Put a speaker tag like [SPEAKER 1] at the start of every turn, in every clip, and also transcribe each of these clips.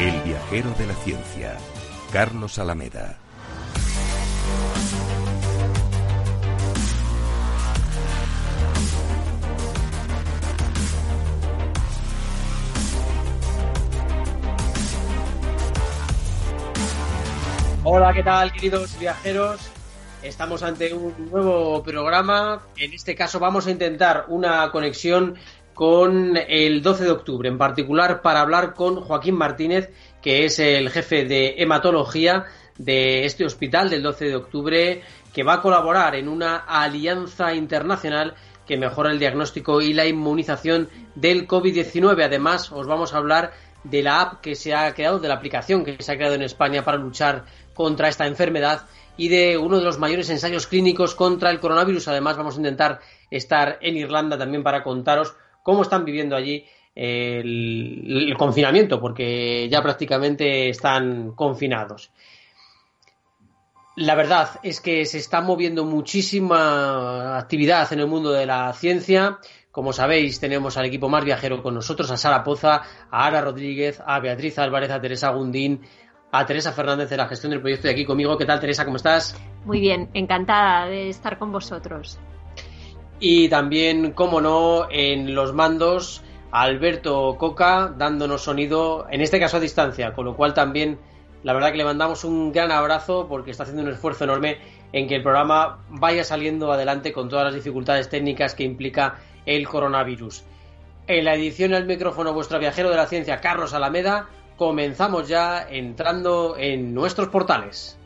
[SPEAKER 1] El viajero de la ciencia, Carlos Alameda.
[SPEAKER 2] Hola, ¿qué tal, queridos viajeros? Estamos ante un nuevo programa. En este caso vamos a intentar una conexión con el 12 de octubre, en particular para hablar con Joaquín Martínez, que es el jefe de hematología de este hospital del 12 de octubre, que va a colaborar en una alianza internacional que mejora el diagnóstico y la inmunización del COVID-19. Además, os vamos a hablar de la app que se ha creado, de la aplicación que se ha creado en España para luchar contra esta enfermedad y de uno de los mayores ensayos clínicos contra el coronavirus. Además, vamos a intentar estar en Irlanda también para contaros cómo están viviendo allí el, confinamiento, porque ya prácticamente están confinados. La verdad es que se está moviendo muchísima actividad en el mundo de la ciencia. Como sabéis, tenemos al equipo más viajero con nosotros, a Sara Poza, a Ara Rodríguez, a Beatriz Álvarez, a Teresa Gundín, a Teresa Fernández de la gestión del proyecto y aquí conmigo. ¿Qué tal, Teresa? ¿Cómo estás?
[SPEAKER 3] Muy bien, encantada de estar con vosotros.
[SPEAKER 2] Y también, como no, en los mandos, Alberto Coca dándonos sonido, en este caso a distancia, con lo cual también la verdad que le mandamos un gran abrazo porque está haciendo un esfuerzo enorme en que el programa vaya saliendo adelante con todas las dificultades técnicas que implica el coronavirus. En la edición al micrófono vuestro viajero de la ciencia, Carlos Alameda, comenzamos ya entrando en nuestros portales.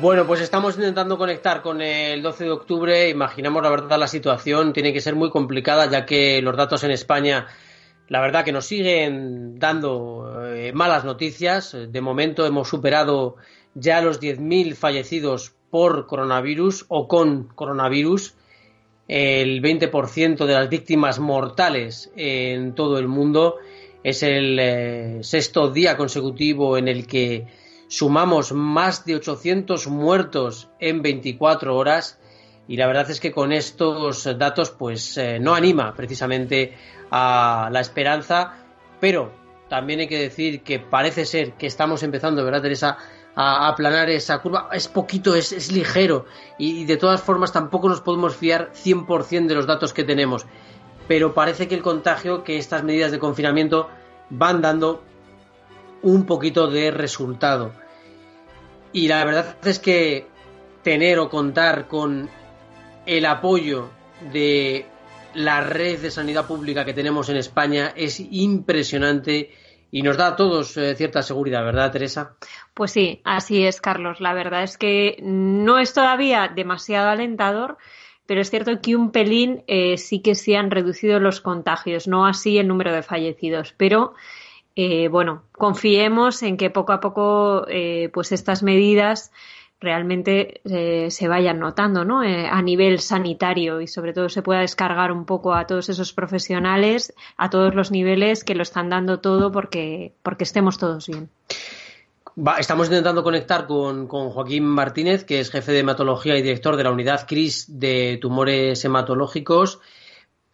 [SPEAKER 2] Bueno, pues estamos intentando conectar con el 12 de octubre. Imaginamos la verdad la situación tiene que ser muy complicada ya que los datos en España, la verdad que nos siguen dando eh, malas noticias. De momento hemos superado ya los 10.000 fallecidos por coronavirus o con coronavirus. El 20% de las víctimas mortales en todo el mundo es el eh, sexto día consecutivo en el que sumamos más de 800 muertos en 24 horas y la verdad es que con estos datos pues eh, no anima precisamente a la esperanza, pero también hay que decir que parece ser que estamos empezando, ¿verdad Teresa?, a aplanar esa curva. Es poquito, es, ligero y, de todas formas tampoco nos podemos fiar 100% de los datos que tenemos. Pero parece que el contagio, que estas medidas de confinamiento van dando un poquito de resultado. Y la verdad es que tener o contar con el apoyo de la red de sanidad pública que tenemos en España es impresionante y nos da a todos eh, cierta seguridad, ¿verdad, Teresa?
[SPEAKER 3] Pues sí, así es, Carlos. La verdad es que no es todavía demasiado alentador, pero es cierto que un pelín eh, sí que se han reducido los contagios, no así el número de fallecidos, pero eh, bueno, confiemos en que poco a poco pues estas medidas realmente eh, se vayan notando ¿no? Eh, a nivel sanitario y sobre todo se pueda descargar un poco a todos esos profesionales a todos los niveles que lo están dando todo porque, porque estemos todos bien.
[SPEAKER 2] estamos intentando conectar con, con, Joaquín Martínez, que es jefe de hematología y director de la unidad CRIS de tumores hematológicos,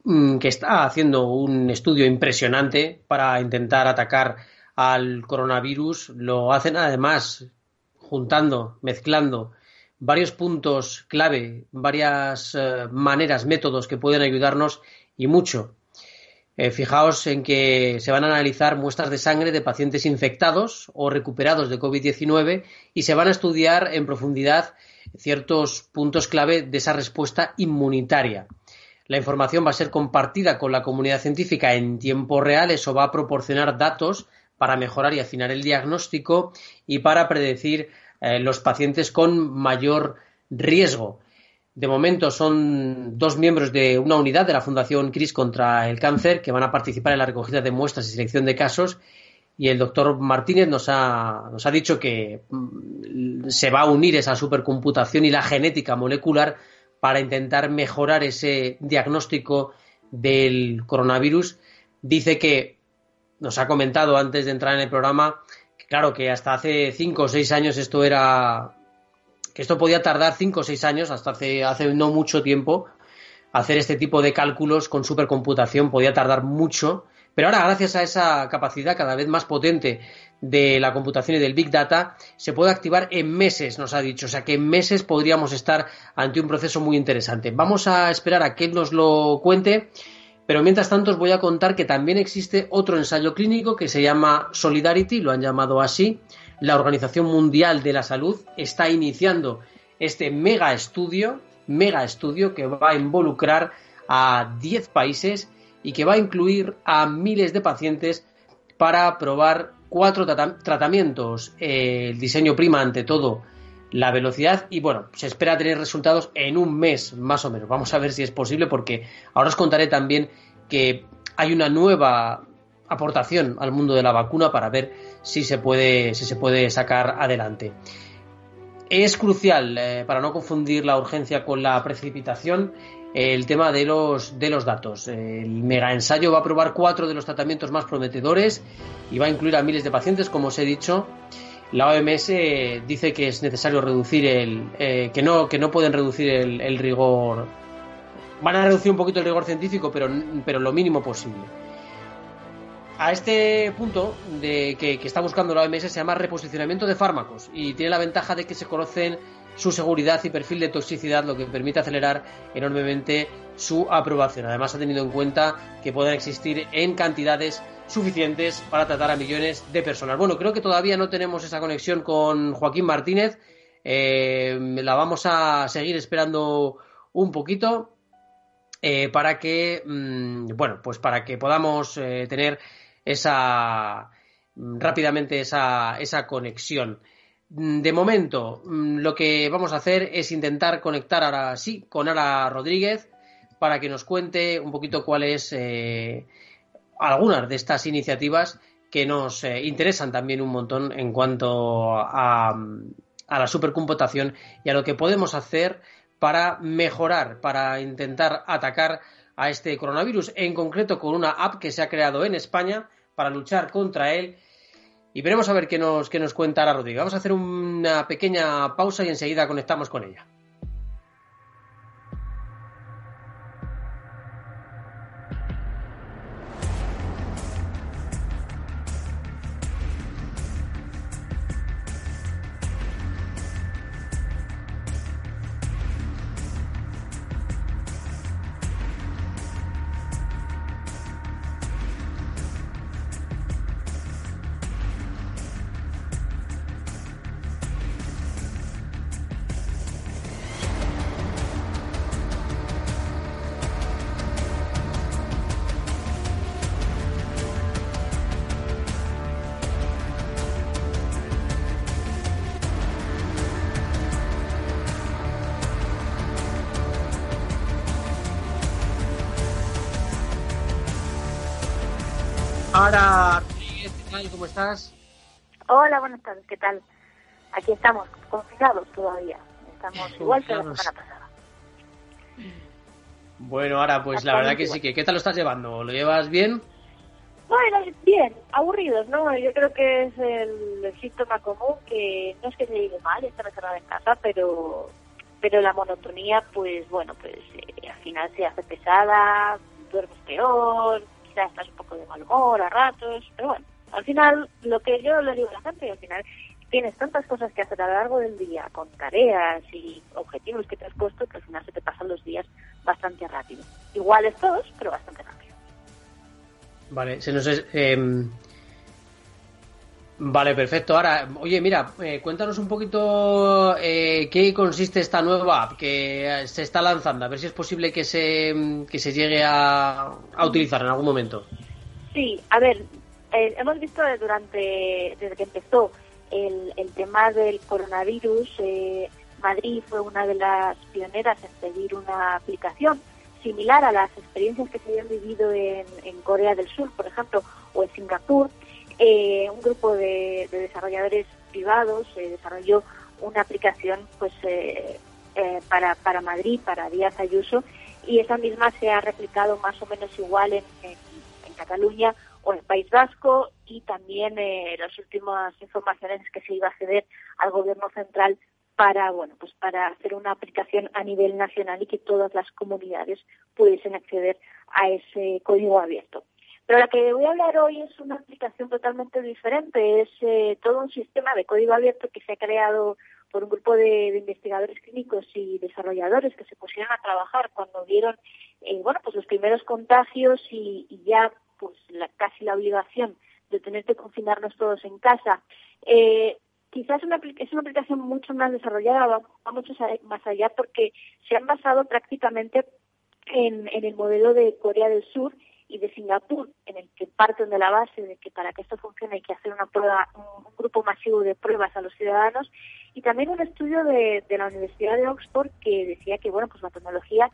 [SPEAKER 2] que está haciendo un estudio impresionante para intentar atacar al coronavirus. Lo hacen además juntando, mezclando varios puntos clave, varias eh, maneras, métodos que pueden ayudarnos y mucho. Eh, fijaos en que se van a analizar muestras de sangre de pacientes infectados o recuperados de COVID-19 y se van a estudiar en profundidad ciertos puntos clave de esa respuesta inmunitaria. La información va a ser compartida con la comunidad científica en tiempo real. Eso va a proporcionar datos para mejorar y afinar el diagnóstico y para predecir eh, los pacientes con mayor riesgo. De momento son dos miembros de una unidad de la Fundación CRIS contra el cáncer que van a participar en la recogida de muestras y selección de casos y el doctor Martínez nos ha, nos ha dicho que mm, se va a unir esa supercomputación y la genética molecular para intentar mejorar ese diagnóstico del coronavirus. Dice que nos ha comentado antes de entrar en el programa claro que hasta hace cinco o seis años esto era que esto podía tardar cinco o seis años, hasta hace, hace no mucho tiempo, hacer este tipo de cálculos con supercomputación podía tardar mucho, pero ahora gracias a esa capacidad cada vez más potente de la computación y del Big Data, se puede activar en meses, nos ha dicho. O sea que en meses podríamos estar ante un proceso muy interesante. Vamos a esperar a que él nos lo cuente pero mientras tanto os voy a contar que también existe otro ensayo clínico que se llama Solidarity, lo han llamado así. La Organización Mundial de la Salud está iniciando este mega estudio, mega estudio que va a involucrar a 10 países y que va a incluir a miles de pacientes para probar cuatro tratamientos. el diseño prima ante todo la velocidad y bueno, se espera tener resultados en un mes más o menos. Vamos a ver si es posible porque ahora os contaré también que hay una nueva aportación al mundo de la vacuna para ver si se puede, si se puede sacar adelante. Es crucial, eh, para no confundir la urgencia con la precipitación, el tema de los, de los datos. El mega ensayo va a probar cuatro de los tratamientos más prometedores y va a incluir a miles de pacientes, como os he dicho, la OMS dice que es necesario reducir el. Eh, que, no, que no pueden reducir el, rigor. Van a reducir un poquito el rigor científico, pero, pero lo mínimo posible. A este punto de que, que está buscando la OMS se llama reposicionamiento de fármacos y tiene la ventaja de que se conocen su seguridad y perfil de toxicidad, lo que permite acelerar enormemente su aprobación. Además, ha tenido en cuenta que pueden existir en cantidades suficientes para tratar a millones de personas. Bueno, creo que todavía no tenemos esa conexión con Joaquín Martínez. Eh, la vamos a seguir esperando un poquito eh, para que, mm, bueno, pues para que podamos eh, tener esa mm, rápidamente esa, esa conexión. Mm, de momento, lo que vamos a hacer es intentar conectar ahora sí con Ara Rodríguez para que nos cuente un poquito cuál es algunas de estas iniciativas que nos eh, interesan también un montón en cuanto a, a, la supercomputación y a lo que podemos hacer para mejorar, para intentar atacar a este coronavirus, en concreto con una app que se ha creado en España para luchar contra él. Y veremos a ver qué nos, qué nos cuenta ahora Rodrigo. Vamos a hacer una pequeña pausa y enseguida conectamos con ella. Ara ¿qué tal? ¿Cómo estás?
[SPEAKER 4] Hola, buenas tardes, ¿qué tal? Aquí estamos, confinados todavía. Estamos igual que la semana pasada.
[SPEAKER 2] Bueno, ahora pues la verdad que sí, que ¿qué tal lo estás llevando? ¿Lo llevas bien?
[SPEAKER 4] Bueno, bien, aburridos, ¿no? Yo creo que es el, síntoma común que no es que se lleve mal estar encerrada en casa, pero pero la monotonía, pues bueno, pues eh, al final se hace pesada, duermes peor, quizás estás un poco de mal humor a ratos, pero bueno, al final lo que yo le digo a la gente, al final tienes tantas cosas que hacer a lo largo del día, con tareas y objetivos que te has puesto, que al final se te pasan los días bastante rápido. Iguales todos, pero bastante rápido.
[SPEAKER 2] Vale, se nos es, em, Vale, perfecto. Ahora, oye, mira, eh, cuéntanos un poquito eh, qué consiste esta nueva app que se está lanzando, a ver si es posible que se, que se llegue a, a utilizar en algún momento.
[SPEAKER 4] Sí, a ver, eh, hemos visto durante, desde que empezó el, el tema del coronavirus, Madrid fue una de las pioneras en pedir una aplicación similar a las experiencias que se habían vivido en Corea del Sur, por ejemplo, o en Singapur eh, un grupo de, desarrolladores privados eh, desarrolló una aplicación pues eh, para, para Madrid, para Díaz Ayuso, y esa misma se ha replicado más o menos igual en, en, Cataluña o en País Vasco y también las últimas informaciones es que se iba a ceder al gobierno central para bueno pues para hacer una aplicación a nivel nacional y que todas las comunidades pudiesen acceder a ese código abierto. Pero la que voy a hablar hoy es una aplicación totalmente diferente. Es eh, todo un sistema de código abierto que se ha creado por un grupo de, investigadores clínicos y desarrolladores que se pusieron a trabajar cuando vieron eh, bueno pues los primeros contagios y, ya pues la, casi la obligación de tener que confinarnos todos en casa. Eh, quizás una, es una aplicación mucho más desarrollada, va, mucho más allá porque se han basado prácticamente en, en el modelo de Corea del Sur y de Singapur, en el que parten de la base de que para que esto funcione hay que hacer una prueba, un, grupo masivo de pruebas a los ciudadanos, y también un estudio de, la Universidad de Oxford que decía que bueno pues la tecnología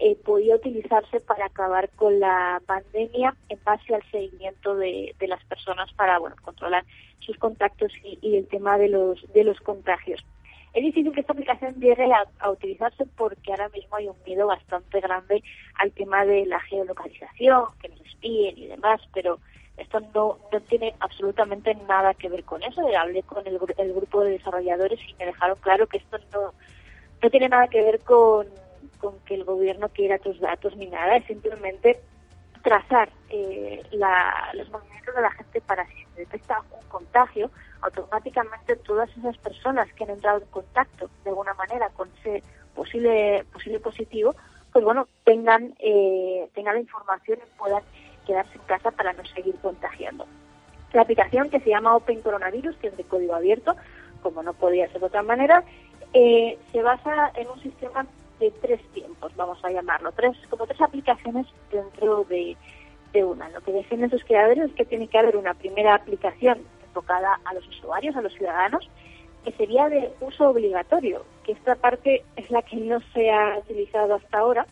[SPEAKER 4] eh, podía utilizarse para acabar con la pandemia en base al seguimiento de, las personas para bueno controlar sus contactos y, y el tema de los de los contagios. Es difícil que esta aplicación llegue a, utilizarse porque ahora mismo hay un miedo bastante grande al tema de la geolocalización, que nos espíen y demás, pero esto no, no tiene absolutamente nada que ver con eso. Hablé con el, grupo de desarrolladores y me dejaron claro que esto no, no tiene nada que ver con, con que el gobierno quiera tus datos ni nada, es simplemente trazar eh, los movimientos de la gente para si se detecta un contagio, automáticamente todas esas personas que han entrado en contacto de alguna manera con ese posible posible positivo, pues bueno, tengan eh, tengan la información y puedan quedarse en casa para no seguir contagiando. La aplicación que se llama Open Coronavirus, que es de código abierto, como no podía ser de otra manera, eh, se basa en un sistema de tres tiempos, vamos a llamarlo, tres como tres aplicaciones dentro de, de una. Lo que defienden sus creadores es que tiene que haber una primera aplicación enfocada a los usuarios, a los ciudadanos, que sería de uso obligatorio, que esta parte es la que no se ha utilizado hasta ahora,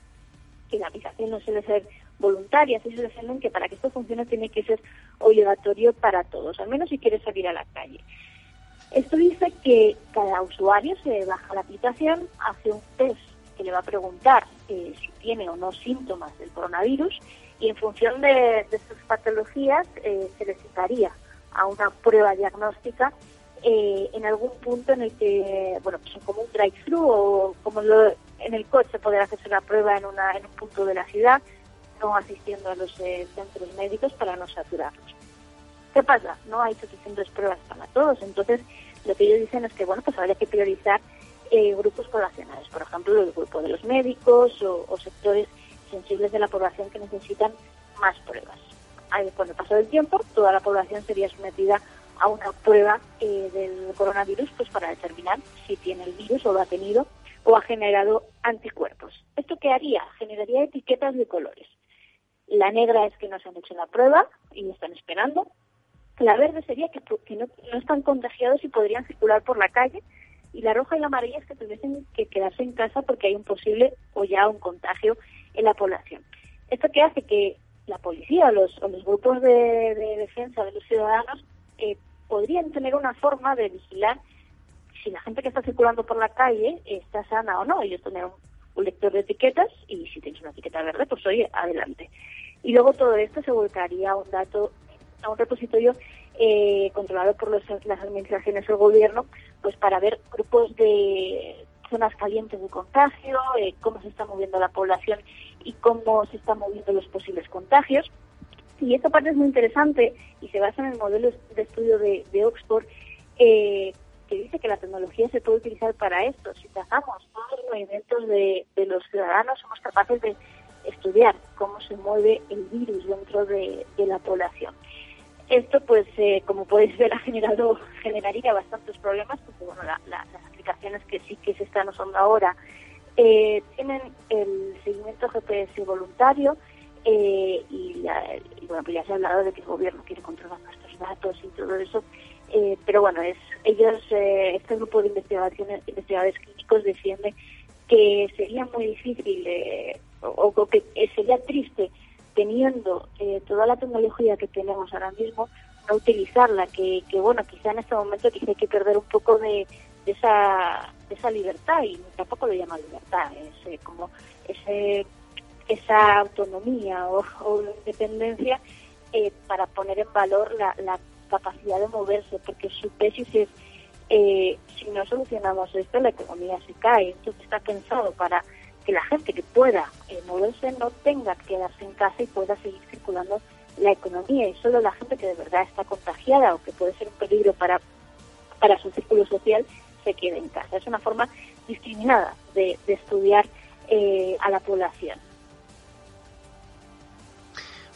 [SPEAKER 4] que la aplicación no suele ser voluntaria, se defienden que para que esto funcione tiene que ser obligatorio para todos, al menos si quieres salir a la calle. Esto dice que cada usuario se baja la aplicación, hace un test que le va a preguntar eh, si tiene o no síntomas del coronavirus y en función de, de sus patologías eh, se le citaría a una prueba diagnóstica eh, en algún punto en el que, bueno, pues como un drive-thru o como en el coche poder hacerse la prueba en, una, en un punto de la ciudad, no asistiendo a los eh, centros médicos para no saturarlos. ¿Qué pasa? No hay suficientes pruebas para todos, entonces lo que ellos dicen es que, bueno, pues habría que priorizar eh, grupos poblacionales, por ejemplo, el grupo de los médicos o, sectores sensibles de la población que necesitan más pruebas con el paso del tiempo, toda la población sería sometida a una prueba eh, del coronavirus pues para determinar si tiene el virus o lo ha tenido o ha generado anticuerpos. ¿Esto qué haría? Generaría etiquetas de colores. La negra es que no se han hecho la prueba y están esperando. La verde sería que, no, no, están contagiados y podrían circular por la calle. Y la roja y la amarilla es que tuviesen que quedarse en casa porque hay un posible o ya un contagio en la población. Esto que hace que la policía o los, los grupos de, defensa de los ciudadanos eh, podrían tener una forma de vigilar si la gente que está circulando por la calle está sana o no. Ellos tener un, lector de etiquetas y si tienes una etiqueta verde, pues oye, adelante. Y luego todo esto se volcaría a un dato, a un repositorio eh, controlado por las administraciones del gobierno, pues para ver grupos de zonas calientes de contagio, eh, cómo se está moviendo la población y cómo se están moviendo los posibles contagios. Y esta parte es muy interesante y se basa en el modelo de estudio de, Oxford, eh, que dice que la tecnología se puede utilizar para esto. Si trazamos todos los movimientos de, los ciudadanos, somos capaces de estudiar cómo se mueve el virus dentro de la población. Esto, pues, eh, como podéis ver, ha generado, generaría bastantes problemas, porque, bueno, las aplicaciones que sí que se están usando ahora eh, tienen el seguimiento GPS voluntario eh, y, bueno, pues ya se ha hablado de que el gobierno quiere controlar nuestros datos y todo eso, pero bueno, es ellos, este grupo de investigaciones, investigadores clínicos defiende que sería muy difícil o, o que sería triste teniendo eh, toda la tecnología que tenemos ahora mismo, no utilizarla, que, que bueno, quizá en este momento quizá hay que perder un poco de, esa, esa libertad, y tampoco lo llama libertad, es eh, como ese, esa autonomía o, independencia eh, para poner en valor la, la, capacidad de moverse, porque su tesis es, si no solucionamos esto, la economía se cae, esto está pensado para que la gente que pueda eh, moverse no tenga que quedarse en casa y pueda seguir circulando la economía y solo la gente que de verdad está contagiada o que puede ser un peligro para, para su círculo social se quede en casa. Es una forma discriminada de, estudiar eh, a la población.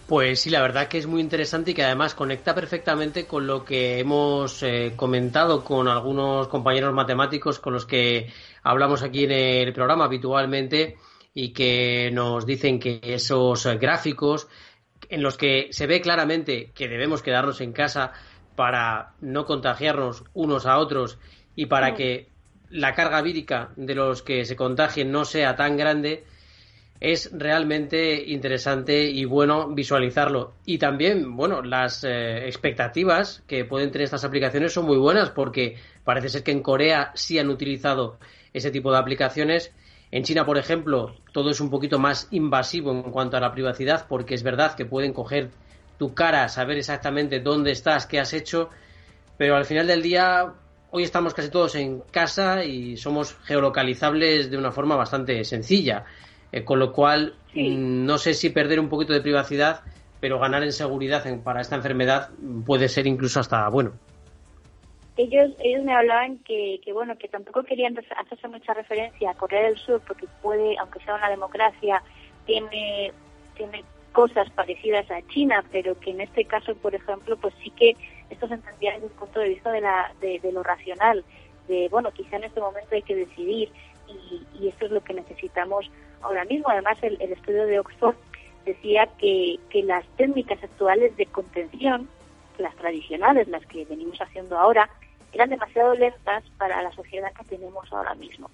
[SPEAKER 2] Pues sí, la verdad que es muy interesante y que además conecta perfectamente con lo que hemos eh, comentado con algunos compañeros matemáticos con los que hablamos aquí en el programa habitualmente y que nos dicen que esos gráficos en los que se ve claramente que debemos quedarnos en casa para no contagiarnos unos a otros y para que la carga vírica de los que se contagien no sea tan grande, es realmente interesante y bueno visualizarlo. Y también, bueno, las eh, expectativas que pueden tener estas aplicaciones son muy buenas porque parece ser que en Corea sí han utilizado ese tipo de aplicaciones. En China, por ejemplo, todo es un poquito más invasivo en cuanto a la privacidad porque es verdad que pueden coger tu cara, saber exactamente dónde estás, qué has hecho, pero al final del día hoy estamos casi todos en casa y somos geolocalizables de una forma bastante sencilla. Eh, con lo cual, mm, no sé si perder un poquito de privacidad, pero ganar en seguridad para esta enfermedad puede ser incluso hasta bueno.
[SPEAKER 4] Ellos, ellos me hablaban que, que, bueno, que tampoco querían hacerse mucha referencia a Corea del Sur porque puede, aunque sea una democracia, tiene, tiene cosas parecidas a China, pero que en este caso, por ejemplo, pues sí que esto se entendía desde un punto de vista de, la, de, de lo racional, de, bueno, quizá en este momento hay que decidir y, y esto es lo que necesitamos ahora mismo. Además, el, estudio de Oxford decía que, que las técnicas actuales de contención, las tradicionales, las que venimos haciendo ahora, eran demasiado lentas para la sociedad que tenemos ahora mismo.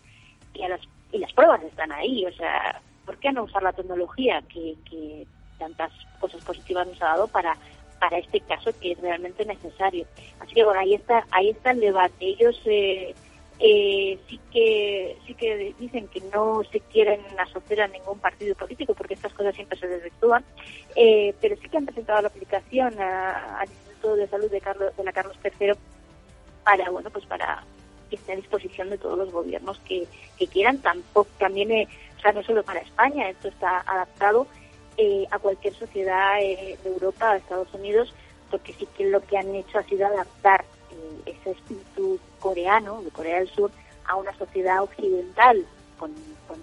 [SPEAKER 4] Y, a las, y las pruebas están ahí, o sea, ¿por qué no usar la tecnología que, tantas cosas positivas nos ha dado para para este caso que es realmente necesario? Así que bueno, ahí está, ahí está el debate. Ellos eh, eh, sí que sí que dicen que no se quieren asociar a ningún partido político porque estas cosas siempre se desvirtúan, eh, pero sí que han presentado la aplicación al Instituto de Salud de, Carlos, de la Carlos III para bueno pues para que esté a disposición de todos los gobiernos que, quieran tampoco también eh, o sea no solo para España esto está adaptado a cualquier sociedad de Europa, de Estados Unidos, porque sí que lo que han hecho ha sido adaptar ese espíritu coreano, de Corea del Sur, a una sociedad occidental, con,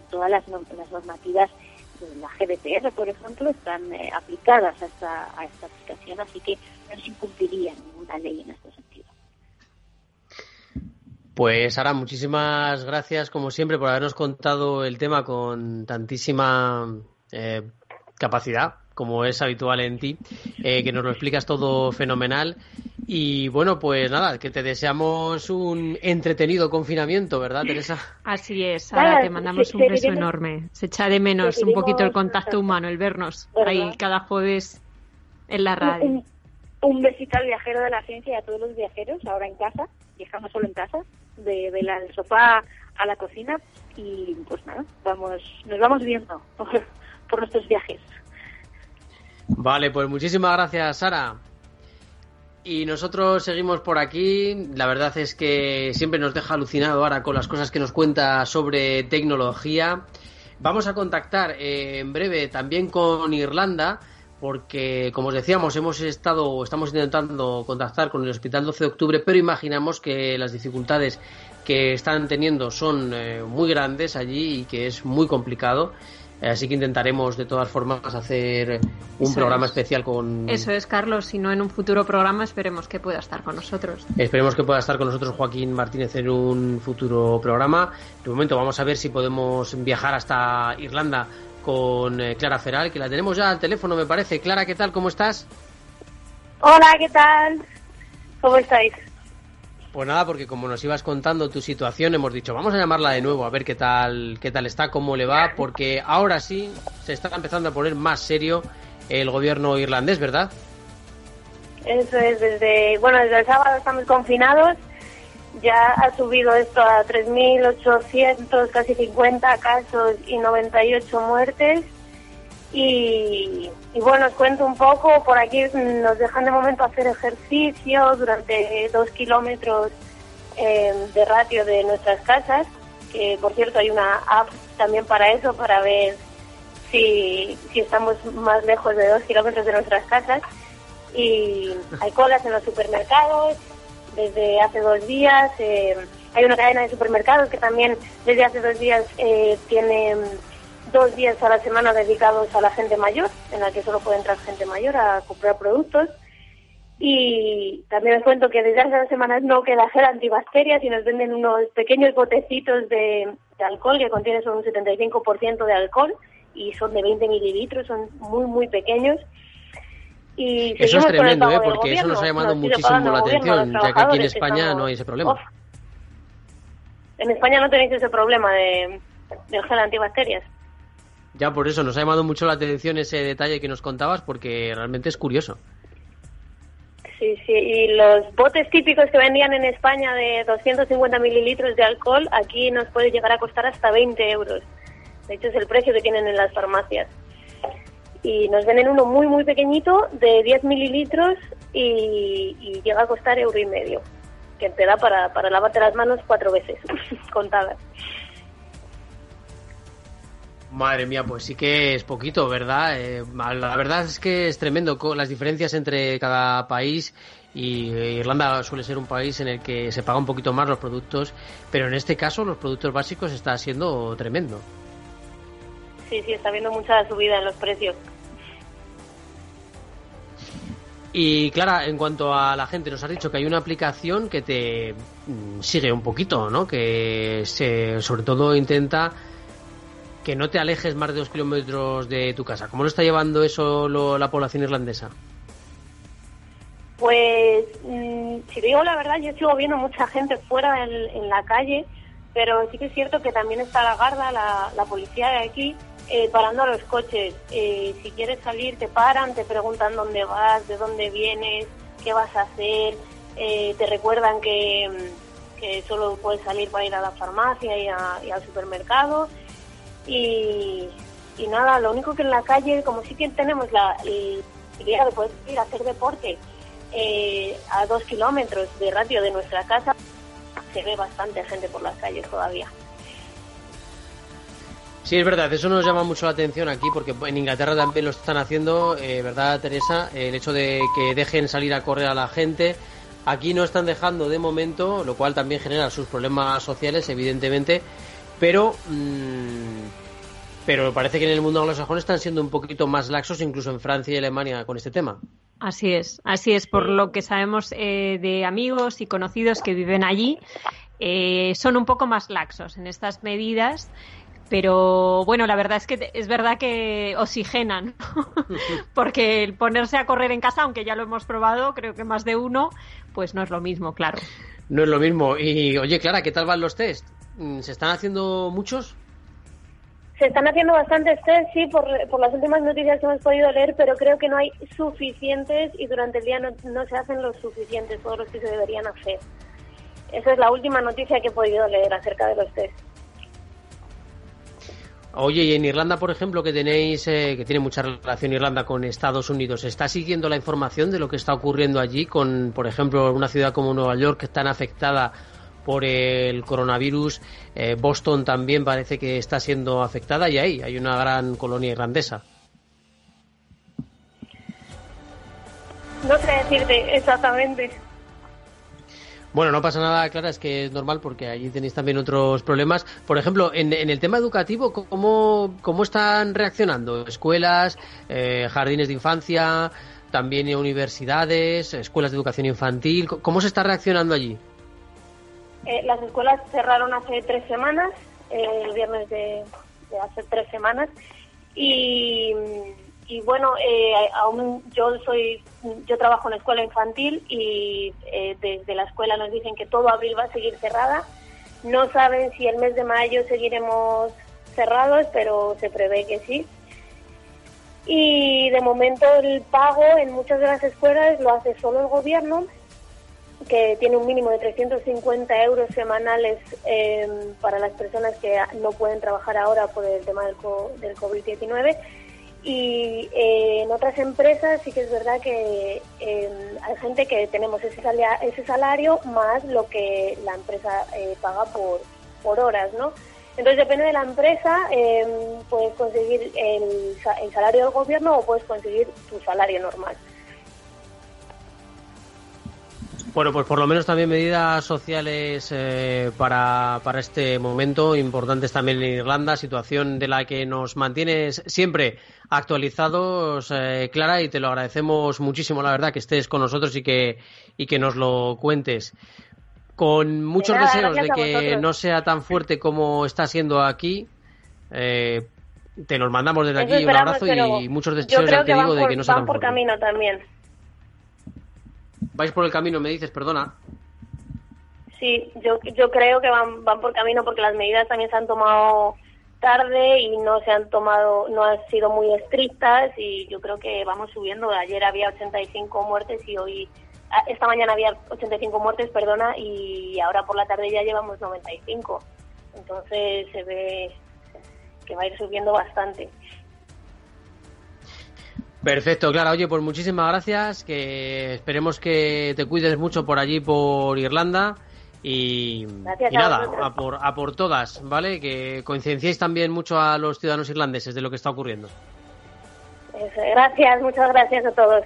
[SPEAKER 4] todas las, normativas de la GDPR, por ejemplo, están eh, aplicadas a esta, a esta aplicación, así que no se incumpliría ninguna ley en este sentido.
[SPEAKER 2] Pues Sara, muchísimas gracias como siempre por habernos contado el tema con tantísima eh, capacidad como es habitual en ti, eh, que nos lo explicas todo fenomenal Y bueno, pues nada, que te deseamos un entretenido confinamiento, ¿verdad, Teresa?
[SPEAKER 3] Así es, ahora te mandamos un beso enorme. Se echa de menos un poquito el contacto humano, el vernos ahí cada jueves en la radio.
[SPEAKER 4] Un, besito al viajero de la ciencia y a todos los viajeros, ahora en casa, viajamos solo en casa, de, de la, del sofá a la cocina y pues nada, vamos, nos vamos viendo por nuestros viajes.
[SPEAKER 2] Vale, pues muchísimas gracias, Sara. Y nosotros seguimos por aquí. La verdad es que siempre nos deja alucinado ahora con las cosas que nos cuenta sobre tecnología. Vamos a contactar eh, en breve también con Irlanda, porque como os decíamos, hemos estado, estamos intentando contactar con el Hospital 12 de Octubre, pero imaginamos que las dificultades que están teniendo son eh, muy grandes allí y que es muy complicado. Así que intentaremos de todas formas hacer un programa especial con...
[SPEAKER 3] Eso es, Carlos. Si no en un futuro programa, esperemos que pueda estar con nosotros.
[SPEAKER 2] Esperemos que pueda estar con nosotros Joaquín Martínez en un futuro programa. De momento vamos a ver si podemos viajar hasta Irlanda con eh, Clara Feral, que la tenemos ya al teléfono, me parece. Clara, ¿qué tal? ¿Cómo estás?
[SPEAKER 5] Hola, ¿qué tal? ¿Cómo estáis?
[SPEAKER 2] Pues nada, porque como nos ibas contando tu situación, hemos dicho, vamos a llamarla de nuevo a ver qué tal, qué tal está, cómo le va, porque ahora sí se está empezando a poner más serio el gobierno irlandés, ¿verdad?
[SPEAKER 5] Eso es, desde, bueno, desde el sábado estamos confinados, ya ha subido esto a 3.800, casi 50 casos y 98 muertes. Y, y, bueno, os cuento un poco, por aquí nos dejan de momento hacer ejercicio durante dos kilómetros eh, de ratio de nuestras casas, que por cierto hay una app también para eso, para ver si, si estamos más lejos de dos kilómetros de nuestras casas. Y hay colas en los supermercados desde hace dos días. Eh, hay una cadena de supermercados que también desde hace dos días eh, tiene dos días a la semana dedicados a la gente mayor, en la que solo puede entrar gente mayor a comprar productos. Y también os cuento que desde hace dos semanas no queda gel antibacterias y nos venden unos pequeños botecitos de, alcohol que contienen solo un 75% de alcohol y son de 20 mililitros, son muy, muy pequeños.
[SPEAKER 2] Y eso es tremendo, ¿eh? porque eso nos ha llamado muchísimo la atención, ya que aquí en España no hay ese problema.
[SPEAKER 5] En España no tenéis ese problema de, del gel antibacterias.
[SPEAKER 2] Ya por eso nos ha llamado mucho la atención ese detalle que nos contabas porque realmente es curioso.
[SPEAKER 5] Sí, sí, y los botes típicos que vendían en España de 250 mililitros de alcohol, aquí nos puede llegar a costar hasta 20 euros. De hecho, es el precio que tienen en las farmacias. Y nos venden uno muy, muy pequeñito de 10 mililitros y, llega a costar euro y medio, que te da para, para lavarte las manos cuatro veces, contadas.
[SPEAKER 2] Madre mía, pues sí que es poquito, ¿verdad? Eh, la verdad es que es tremendo las diferencias entre cada país y Irlanda suele ser un país en el que se paga un poquito más los productos, pero en este caso los productos básicos está siendo tremendo.
[SPEAKER 5] Sí, sí, está habiendo mucha subida en los precios.
[SPEAKER 2] Y Clara, en cuanto a la gente, nos has dicho que hay una aplicación que te mm, sigue un poquito, ¿no? Que se, sobre todo intenta que no te alejes más de dos kilómetros de tu casa. ¿Cómo lo está llevando eso la población irlandesa?
[SPEAKER 5] Pues, mm, si digo la verdad, yo sigo viendo mucha gente fuera en, la calle, pero sí que es cierto que también está la Garda, la, policía de aquí, eh, parando a los coches. Eh, si quieres salir, te paran, te preguntan dónde vas, de dónde vienes, qué vas a hacer, eh, te recuerdan que, solo puedes salir para ir a la farmacia y al supermercado y, nada, lo único que en la calle, como sí que tenemos la, idea de poder ir a hacer deporte a dos kilómetros de radio de nuestra casa, se ve bastante gente por las calles todavía.
[SPEAKER 2] Sí, es verdad, eso nos llama mucho la atención aquí porque en Inglaterra también lo están haciendo, eh, ¿verdad, Teresa? El hecho de que dejen salir a correr a la gente. Aquí no están dejando de momento, lo cual también genera sus problemas sociales, evidentemente, pero mm, pero parece que en el mundo anglosajón están siendo un poquito más laxos, incluso en Francia y Alemania, con este tema.
[SPEAKER 3] Así es, así es. Por lo que sabemos eh, de amigos y conocidos que viven allí, eh, son un poco más laxos en estas medidas Pero bueno, la verdad es que es verdad que oxigenan, porque el ponerse a correr en casa, aunque ya lo hemos probado, creo que más de uno, pues no es lo mismo, claro.
[SPEAKER 2] No es lo mismo. Y oye, Clara, ¿qué tal van los test? Mm, ¿Se están haciendo muchos?
[SPEAKER 5] Se están haciendo bastantes test, sí, por, por las últimas noticias que hemos podido leer, pero creo que no hay suficientes y durante el día no, no se hacen los suficientes, todos los que se deberían hacer. Esa es la última noticia que he podido leer acerca de los test.
[SPEAKER 2] Oye, y en Irlanda, por ejemplo, que tenéis, eh, que tiene mucha relación Irlanda con Estados Unidos, ¿está siguiendo la información de lo que está ocurriendo allí con, por ejemplo, una ciudad como Nueva York que está afectada por el coronavirus? Eh, Boston también parece que está siendo afectada y ahí hay una gran colonia irlandesa.
[SPEAKER 5] No sé decirte exactamente.
[SPEAKER 2] Bueno, no pasa nada, Clara, es que es normal porque allí tenéis también otros problemas. Por ejemplo, en, el tema educativo, ¿cómo, cómo están reaccionando? ¿Escuelas, eh, jardines de infancia, también universidades, escuelas de educación infantil? ¿Cómo se está reaccionando allí?
[SPEAKER 5] Eh, las escuelas cerraron hace tres semanas, eh, el viernes de hace tres semanas, y y bueno, eh, aún yo soy, yo trabajo en la escuela infantil y eh, desde la escuela nos dicen que todo abril va a seguir cerrada. No saben si el mes de mayo seguiremos cerrados, pero se prevé que sí. Y de momento el pago en muchas de las escuelas lo hace solo el gobierno, que tiene un mínimo de 350 euros semanales eh, para las personas que no pueden trabajar ahora por el tema del, del COVID-19 y eh, en otras empresas sí que es verdad que em, hay gente que tenemos ese, ese salario más lo que la empresa eh, paga por, por horas, ¿no? Entonces depende de la empresa, em, puedes conseguir el, el salario del gobierno o puedes conseguir tu salario normal.
[SPEAKER 2] Bueno, pues por lo menos también medidas sociales eh, para, para este momento, importantes también en Irlanda, situación de la que nos mantienes siempre actualizados, eh, Clara, y te lo agradecemos muchísimo, la verdad, que estés con nosotros y que, y que nos lo cuentes. Con muchos deseos de que no sea tan fuerte como está siendo aquí, eh, te nos mandamos desde aquí un abrazo y muchos deseos, ya te digo, de que no sea tan
[SPEAKER 5] por camino también.
[SPEAKER 2] Vais por el camino, me dices, perdona.
[SPEAKER 5] Sí, yo, yo creo que van, van por camino porque las medidas también se han tomado tarde y no se han tomado, no han sido muy estrictas y yo creo que vamos subiendo. Ayer había 85 muertes y hoy, ah, esta mañana había 85 muertes, perdona, y ahora por la tarde ya llevamos 95. Entonces se ve que va a ir subiendo bastante.
[SPEAKER 2] Perfecto, claro. Oye, pues muchísimas gracias. Que esperemos que te cuides mucho por allí, por Irlanda. Y, nada, a, por, a por todas, ¿vale? Que coincidenciéis también mucho a los ciudadanos irlandeses de lo que está ocurriendo.
[SPEAKER 5] Gracias, muchas gracias a todos.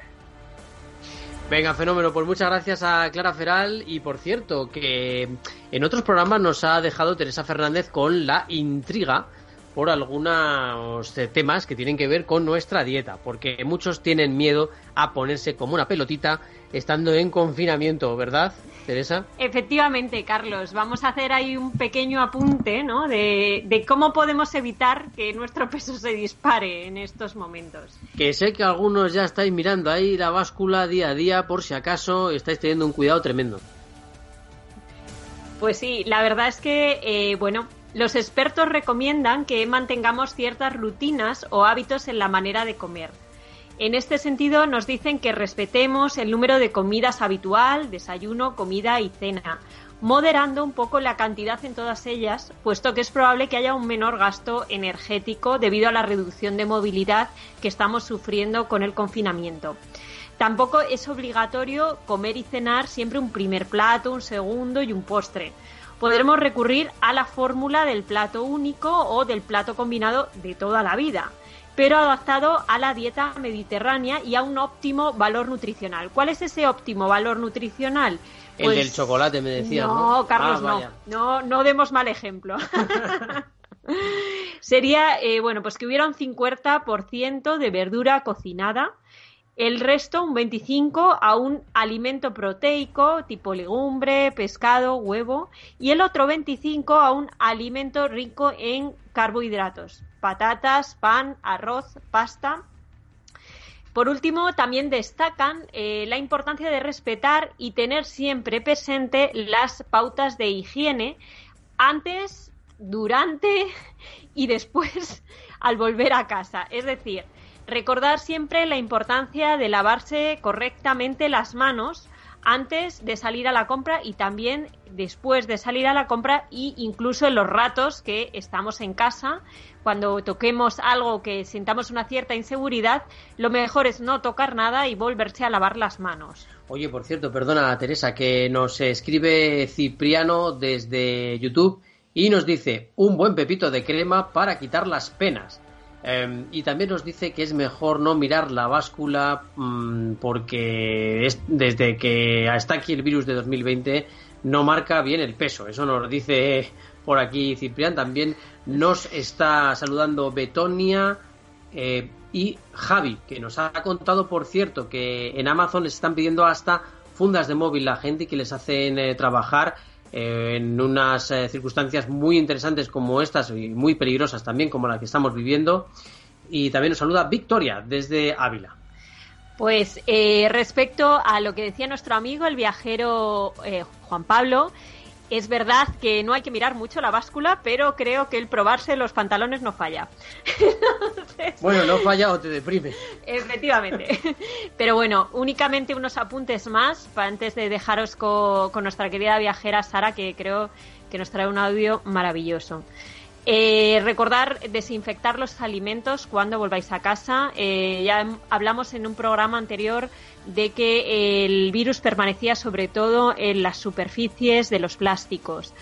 [SPEAKER 2] Venga, fenómeno. Pues muchas gracias a Clara Feral. Y por cierto, que en otros programas nos ha dejado Teresa Fernández con la intriga por algunos eh, temas que tienen que ver con nuestra dieta, porque muchos tienen miedo a ponerse como una pelotita estando en confinamiento, ¿verdad, Teresa?
[SPEAKER 3] Efectivamente, Carlos. Vamos a hacer ahí un pequeño apunte, ¿no? De, de cómo podemos evitar que nuestro peso se dispare en estos momentos.
[SPEAKER 2] Que sé que algunos ya estáis mirando ahí la báscula día a día por si acaso estáis teniendo un cuidado tremendo.
[SPEAKER 3] Pues sí, la verdad es que, eh, bueno, los expertos recomiendan que mantengamos ciertas rutinas o hábitos en la manera de comer. En este sentido, nos dicen que respetemos el número de comidas habitual, desayuno, comida y cena, moderando un poco la cantidad en todas ellas, puesto que es probable que haya un menor gasto energético debido a la reducción de movilidad que estamos sufriendo con el confinamiento. Tampoco es obligatorio comer y cenar siempre un primer plato, un segundo y un postre podremos recurrir a la fórmula del plato único o del plato combinado de toda la vida, pero adaptado a la dieta mediterránea y a un óptimo valor nutricional. ¿Cuál es ese óptimo valor nutricional?
[SPEAKER 2] el del pues chocolate, me decía.
[SPEAKER 3] No, Carlos, ah, no. no. No demos mal ejemplo. Sería, eh, bueno, pues que hubiera un 50% de verdura cocinada, el resto, un 25, a un alimento proteico tipo legumbre, pescado, huevo, y el otro 25 a un alimento rico en carbohidratos, patatas, pan, arroz, pasta. Por último, también destacan eh, la importancia de respetar y tener siempre presente las pautas de higiene antes, durante y después al volver a casa. Es decir, recordar siempre la importancia de lavarse correctamente las manos antes de salir a la compra y también después de salir a la compra y incluso en los ratos que estamos en casa, cuando toquemos algo que sintamos una cierta inseguridad, lo mejor es no tocar nada y volverse a lavar las manos.
[SPEAKER 2] Oye, por cierto, perdona Teresa, que nos escribe Cipriano desde YouTube y nos dice un buen pepito de crema para quitar las penas. Em, y también nos dice que es mejor no mirar la báscula mm, porque es, desde que está aquí el virus de 2020 no marca bien el peso. Eso nos dice por aquí Ciprián. También nos está saludando Betonia eh, y Javi, que nos ha contado, por cierto, que en Amazon les están pidiendo hasta fundas de móvil la gente que les hacen eh, trabajar eh, en unas eh, circunstancias muy interesantes como estas y muy peligrosas también como la que estamos viviendo. Y también nos saluda Victoria desde Ávila.
[SPEAKER 3] Pues eh, respecto a lo que decía nuestro amigo, el viajero Juan Pablo, es verdad que no hay que mirar mucho la báscula, pero creo que el probarse los pantalones no falla.
[SPEAKER 2] bueno, no falla o te deprime.
[SPEAKER 3] Efectivamente. Pero bueno, únicamente unos apuntes más para antes de dejaros con, nuestra querida viajera Sara, que creo que nos trae un audio maravilloso. Eh, recordar desinfectar los alimentos cuando volváis a casa. Eh, ya hablamos en un programa anterior de que el virus permanecía sobre todo en las superficies de los plásticos.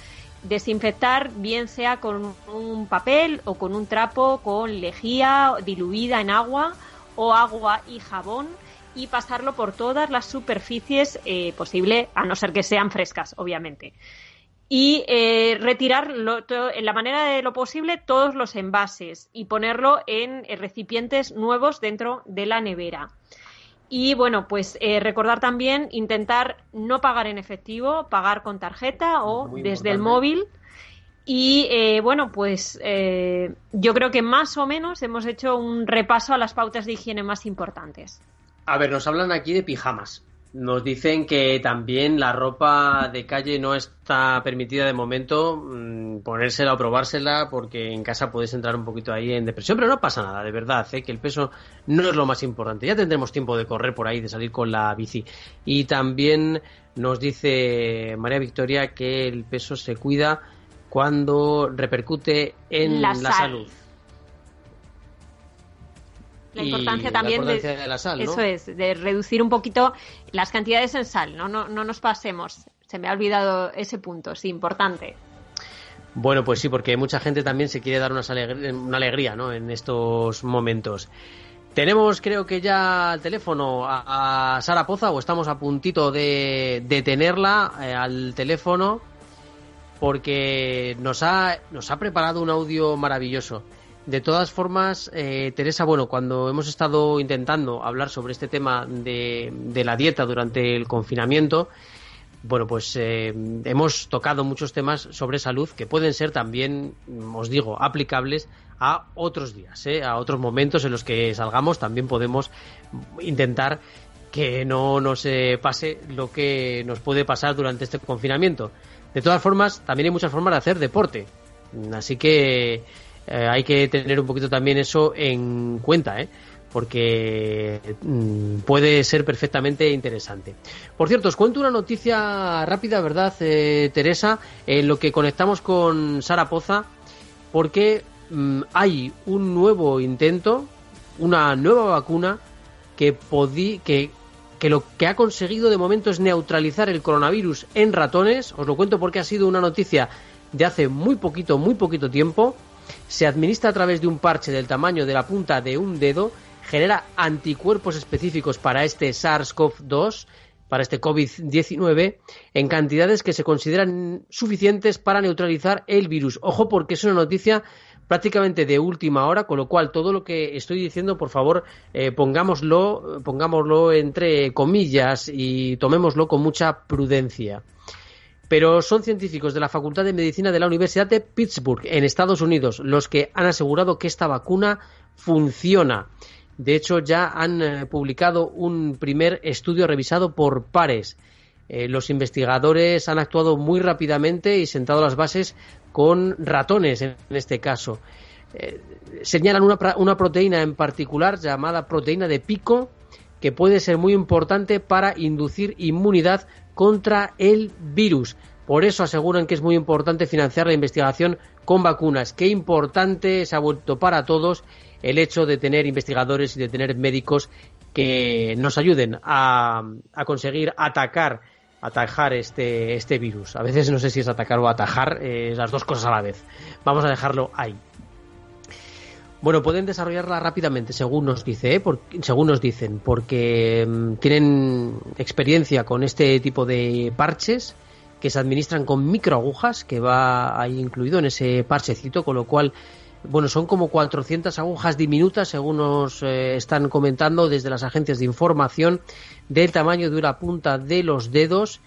[SPEAKER 3] Desinfectar bien sea con un papel o con un trapo con lejía diluida en agua o agua y jabón y pasarlo por todas las superficies eh, posible, a no ser que sean frescas, obviamente. Y eh, retirar en la manera de lo posible todos los envases y ponerlo en recipientes nuevos dentro de la nevera. Y bueno, pues eh, recordar también intentar no pagar en efectivo, pagar con tarjeta o desde el móvil. Y eh, bueno, pues eh, yo creo que más o menos hemos hecho un repaso a las pautas de higiene más importantes.
[SPEAKER 2] A ver, nos hablan aquí de pijamas. Nos dicen que también la ropa de calle no está permitida de momento mm, ponérsela o probársela porque en casa puedes entrar un poquito ahí en depresión, pero no pasa nada, de verdad, ¿eh? que el peso no es lo más importante. Ya tendremos tiempo de correr por ahí, de salir con la bici. Y también nos dice María Victoria que el peso se cuida cuando repercute en la salud
[SPEAKER 3] la importancia también de, la sal, eso es de reducir un poquito las cantidades en sal no, no no nos pasemos. Se me ha olvidado ese punto sí importante.
[SPEAKER 2] Bueno pues sí porque mucha gente también se quiere dar una alegría, una alegría no en estos momentos. Tenemos creo que ya al teléfono a, Sara Poza o estamos a puntito de, de tenerla eh, al teléfono porque nos ha, nos ha preparado un audio maravilloso de todas formas, eh, Teresa, bueno, cuando hemos estado intentando hablar sobre este tema de, la dieta durante el confinamiento, bueno, pues eh, hemos tocado muchos temas sobre salud que pueden ser también, os digo, aplicables a otros días, ¿eh? a otros momentos en los que salgamos. También podemos intentar que no nos pase lo que nos puede pasar durante este confinamiento. De todas formas, también hay muchas formas de hacer deporte. Así que eh, hay que tener un poquito también eso en cuenta, ¿eh? porque mm, puede ser perfectamente interesante. Por cierto, os cuento una noticia rápida, ¿verdad, eh, Teresa? En lo que conectamos con Sara Poza, porque mm, hay un nuevo intento, una nueva vacuna que, que, que lo que ha conseguido de momento es neutralizar el coronavirus en ratones. Os lo cuento porque ha sido una noticia de hace muy poquito, muy poquito tiempo se administra a través de un parche del tamaño de la punta de un dedo, genera anticuerpos específicos para este SARS-CoV-2, para este COVID-19, en cantidades que se consideran suficientes para neutralizar el virus. Ojo porque es una noticia prácticamente de última hora, con lo cual todo lo que estoy diciendo, por favor, eh, pongámoslo, pongámoslo entre comillas y tomémoslo con mucha prudencia. Pero son científicos de la Facultad de Medicina de la Universidad de Pittsburgh, en Estados Unidos, los que han asegurado que esta vacuna funciona. De hecho, ya han eh, publicado un primer estudio revisado por pares. Eh, los investigadores han actuado muy rápidamente y sentado las bases con ratones en este caso. Eh, señalan una, una proteína en particular llamada proteína de pico que puede ser muy importante para inducir inmunidad contra el virus. Por eso aseguran que es muy importante financiar la investigación con vacunas. Qué importante se ha vuelto para todos el hecho de tener investigadores y de tener médicos que nos ayuden a, conseguir atacar atajar este, este virus. A veces no sé si es atacar o atajar, eh, las dos cosas a la vez. Vamos a dejarlo ahí. Bueno, pueden desarrollarla rápidamente, según nos dice, ¿eh? según nos dicen, porque mm, tienen experiencia con este tipo de parches que se administran con microagujas, que va ahí incluido en ese parchecito, con lo cual, bueno, son como 400 agujas diminutas, según nos eh, están comentando desde las agencias de información, del tamaño de una punta de los dedos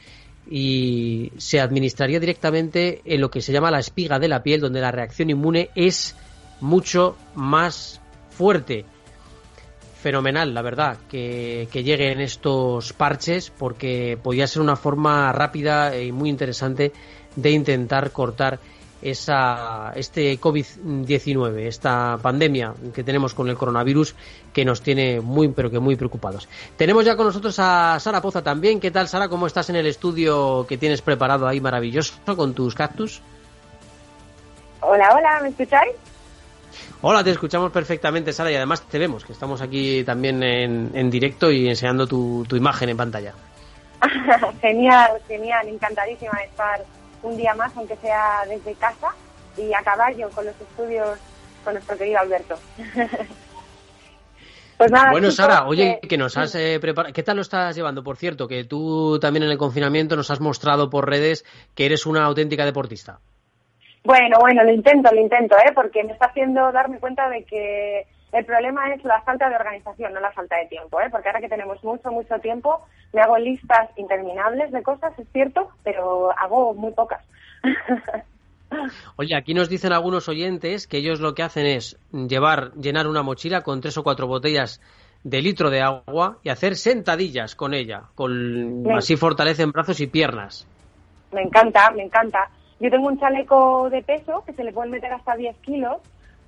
[SPEAKER 2] y se administraría directamente en lo que se llama la espiga de la piel, donde la reacción inmune es mucho más fuerte. Fenomenal, la verdad, que, lleguen estos parches porque podía ser una forma rápida y muy interesante de intentar cortar esa, este COVID-19, esta pandemia que tenemos con el coronavirus que nos tiene muy, pero que muy preocupados. Tenemos ya con nosotros a Sara Poza también. ¿Qué tal, Sara? ¿Cómo estás en el estudio que tienes preparado ahí maravilloso con tus cactus?
[SPEAKER 6] Hola, hola, ¿me escucháis?
[SPEAKER 2] Hola, te escuchamos perfectamente, Sara, y además te vemos, que estamos aquí también en, directo y enseñando tu, imagen en pantalla.
[SPEAKER 6] genial, genial, encantadísima de estar un día más, aunque sea desde casa, y a caballo con los estudios con nuestro querido Alberto.
[SPEAKER 2] Pues nada, bueno, Sara, oye, que nos has eh, preparado. ¿Qué tal lo estás llevando? Por cierto, que tú también en el confinamiento nos has mostrado por redes que eres una auténtica deportista.
[SPEAKER 6] Bueno, bueno, lo intento, lo intento, ¿eh? porque me está haciendo darme cuenta de que el problema es la falta de organización, no la falta de tiempo, ¿eh? porque ahora que tenemos mucho, mucho tiempo, me hago listas interminables de cosas, es cierto, pero hago muy pocas.
[SPEAKER 2] Oye, aquí nos dicen algunos oyentes que ellos lo que hacen es llevar, llenar una mochila con tres o cuatro botellas de litro de agua y hacer sentadillas con ella, con, así fortalecen brazos y piernas.
[SPEAKER 6] Me encanta, me encanta. Yo tengo un chaleco de peso que se le pueden meter hasta 10 kilos.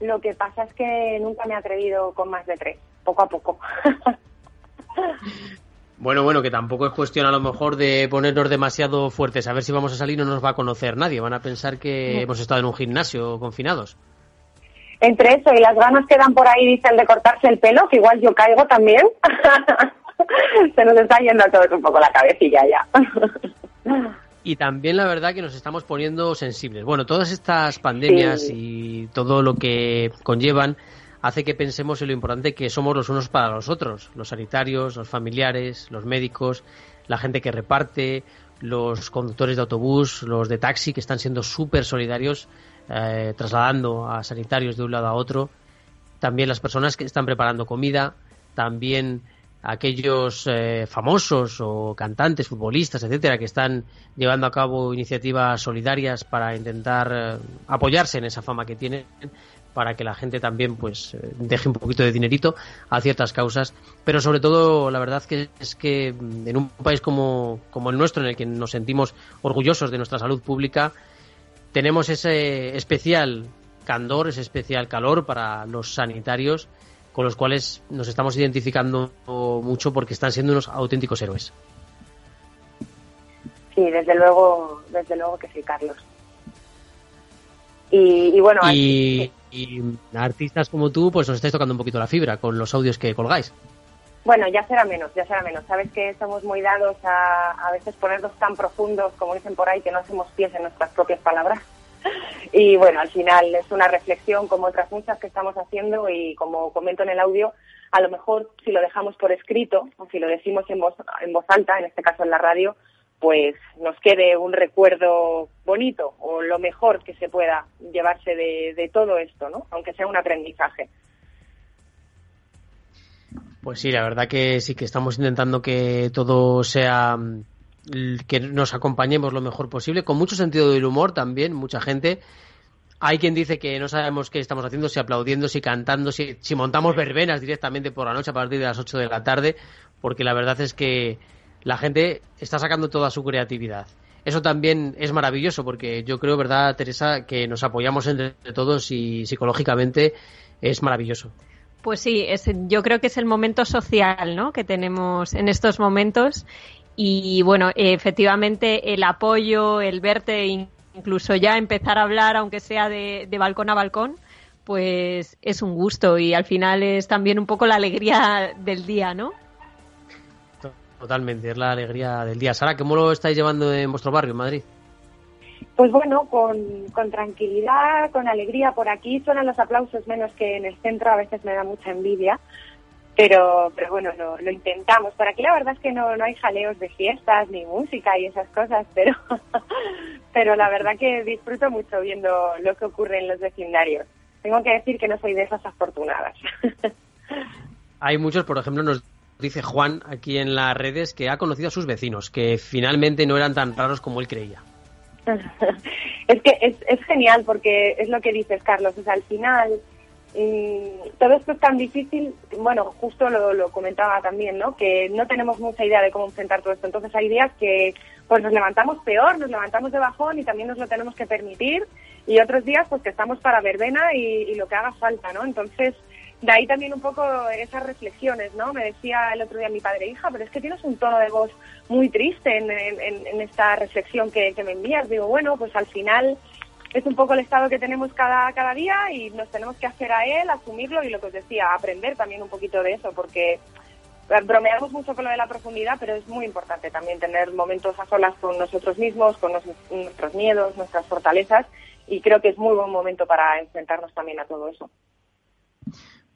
[SPEAKER 6] Lo que pasa es que nunca me he atrevido con más de 3, poco a poco.
[SPEAKER 2] Bueno, bueno, que tampoco es cuestión a lo mejor de ponernos demasiado fuertes. A ver si vamos a salir y no nos va a conocer nadie. Van a pensar que hemos estado en un gimnasio confinados.
[SPEAKER 6] Entre eso y las ganas que dan por ahí, dicen, de cortarse el pelo, que igual yo caigo también. Se nos está yendo a todos un poco la cabecilla ya
[SPEAKER 2] y también la verdad que nos estamos poniendo sensibles. Bueno, todas estas pandemias y todo lo que conllevan hace que pensemos en lo importante que somos los unos para los otros, los sanitarios, los familiares, los médicos, la gente que reparte, los conductores de autobús, los de taxi, que están siendo súper solidarios, eh, trasladando a sanitarios de un lado a otro, también las personas que están preparando comida, también aquellos eh, famosos o cantantes, futbolistas, etcétera, que están llevando a cabo iniciativas solidarias para intentar eh, apoyarse en esa fama que tienen para que la gente también pues eh, deje un poquito de dinerito a ciertas causas, pero sobre todo la verdad que es que en un país como, como el nuestro en el que nos sentimos orgullosos de nuestra salud pública tenemos ese especial candor, ese especial calor para los sanitarios con los cuales nos estamos identificando mucho porque están siendo unos auténticos héroes.
[SPEAKER 6] Sí, desde luego, desde luego que sí, Carlos. Y, bueno,
[SPEAKER 2] y, artistas como tú, pues nos estáis tocando un poquito la fibra con los audios que colgáis.
[SPEAKER 6] Bueno, ya será menos, ya será menos. Sabes que somos muy dados a a veces ponernos tan profundos, como dicen por ahí, que no hacemos pies en nuestras propias palabras. Y bueno, al final es una reflexión como otras muchas que estamos haciendo y como comento en el audio, a lo mejor si lo dejamos por escrito o si lo decimos en voz, en voz alta, en este caso en la radio, pues nos quede un recuerdo bonito o lo mejor que se pueda llevarse de, de todo esto, ¿no? Aunque sea un aprendizaje.
[SPEAKER 2] Pues sí, la verdad que sí que estamos intentando que todo sea que nos acompañemos lo mejor posible, con mucho sentido del humor también, mucha gente. Hay quien dice que no sabemos qué estamos haciendo, si aplaudiendo, si cantando, si, si montamos verbenas directamente por la noche a partir de las 8 de la tarde, porque la verdad es que la gente está sacando toda su creatividad. Eso también es maravilloso porque yo creo, ¿verdad, Teresa, que nos apoyamos entre todos y psicológicamente es maravilloso.
[SPEAKER 3] Pues sí, es, yo creo que es el momento social ¿no? que tenemos en estos momentos y bueno, efectivamente el apoyo, el verte, incluso ya empezar a hablar, aunque sea de, balcón a balcón, pues es un gusto y al final es también un poco la alegría del día, ¿no?
[SPEAKER 2] Totalmente, es la alegría del día. Sara, ¿cómo lo estáis llevando en vuestro barrio, en Madrid?
[SPEAKER 6] Pues bueno, con, con, tranquilidad, con alegría. Por aquí suenan los aplausos menos que en el centro, a veces me da mucha envidia, pero, pero bueno, lo, lo intentamos. Por aquí la verdad es que no, no hay jaleos de fiestas ni música y esas cosas, pero, pero la verdad que disfruto mucho viendo lo que ocurre en los vecindarios. Tengo que decir que no soy de esas afortunadas.
[SPEAKER 2] Hay muchos, por ejemplo, nos dice Juan aquí en las redes que ha conocido a sus vecinos, que finalmente no eran tan raros como él creía.
[SPEAKER 6] es que es, es genial porque es lo que dices, Carlos. O al final todo esto es tan difícil. Bueno, justo lo, comentaba también, ¿no? Que no tenemos mucha idea de cómo enfrentar todo esto. Entonces hay días que pues nos levantamos peor, nos levantamos de bajón y también nos lo tenemos que permitir. Y otros días pues que estamos para verbena y, lo que haga falta, ¿no? Entonces de ahí también un poco esas reflexiones, ¿no? Me decía el otro día mi padre, hija, pero es que tienes un tono de voz muy triste en, en, esta reflexión que, que, me envías. Digo, bueno, pues al final es un poco el estado que tenemos cada, cada día y nos tenemos que hacer a él, asumirlo y lo que os decía, aprender también un poquito de eso, porque bromeamos mucho con lo de la profundidad, pero es muy importante también tener momentos a solas con nosotros mismos, con nuestros miedos, nuestras fortalezas, y creo que es muy buen momento para enfrentarnos también a todo eso.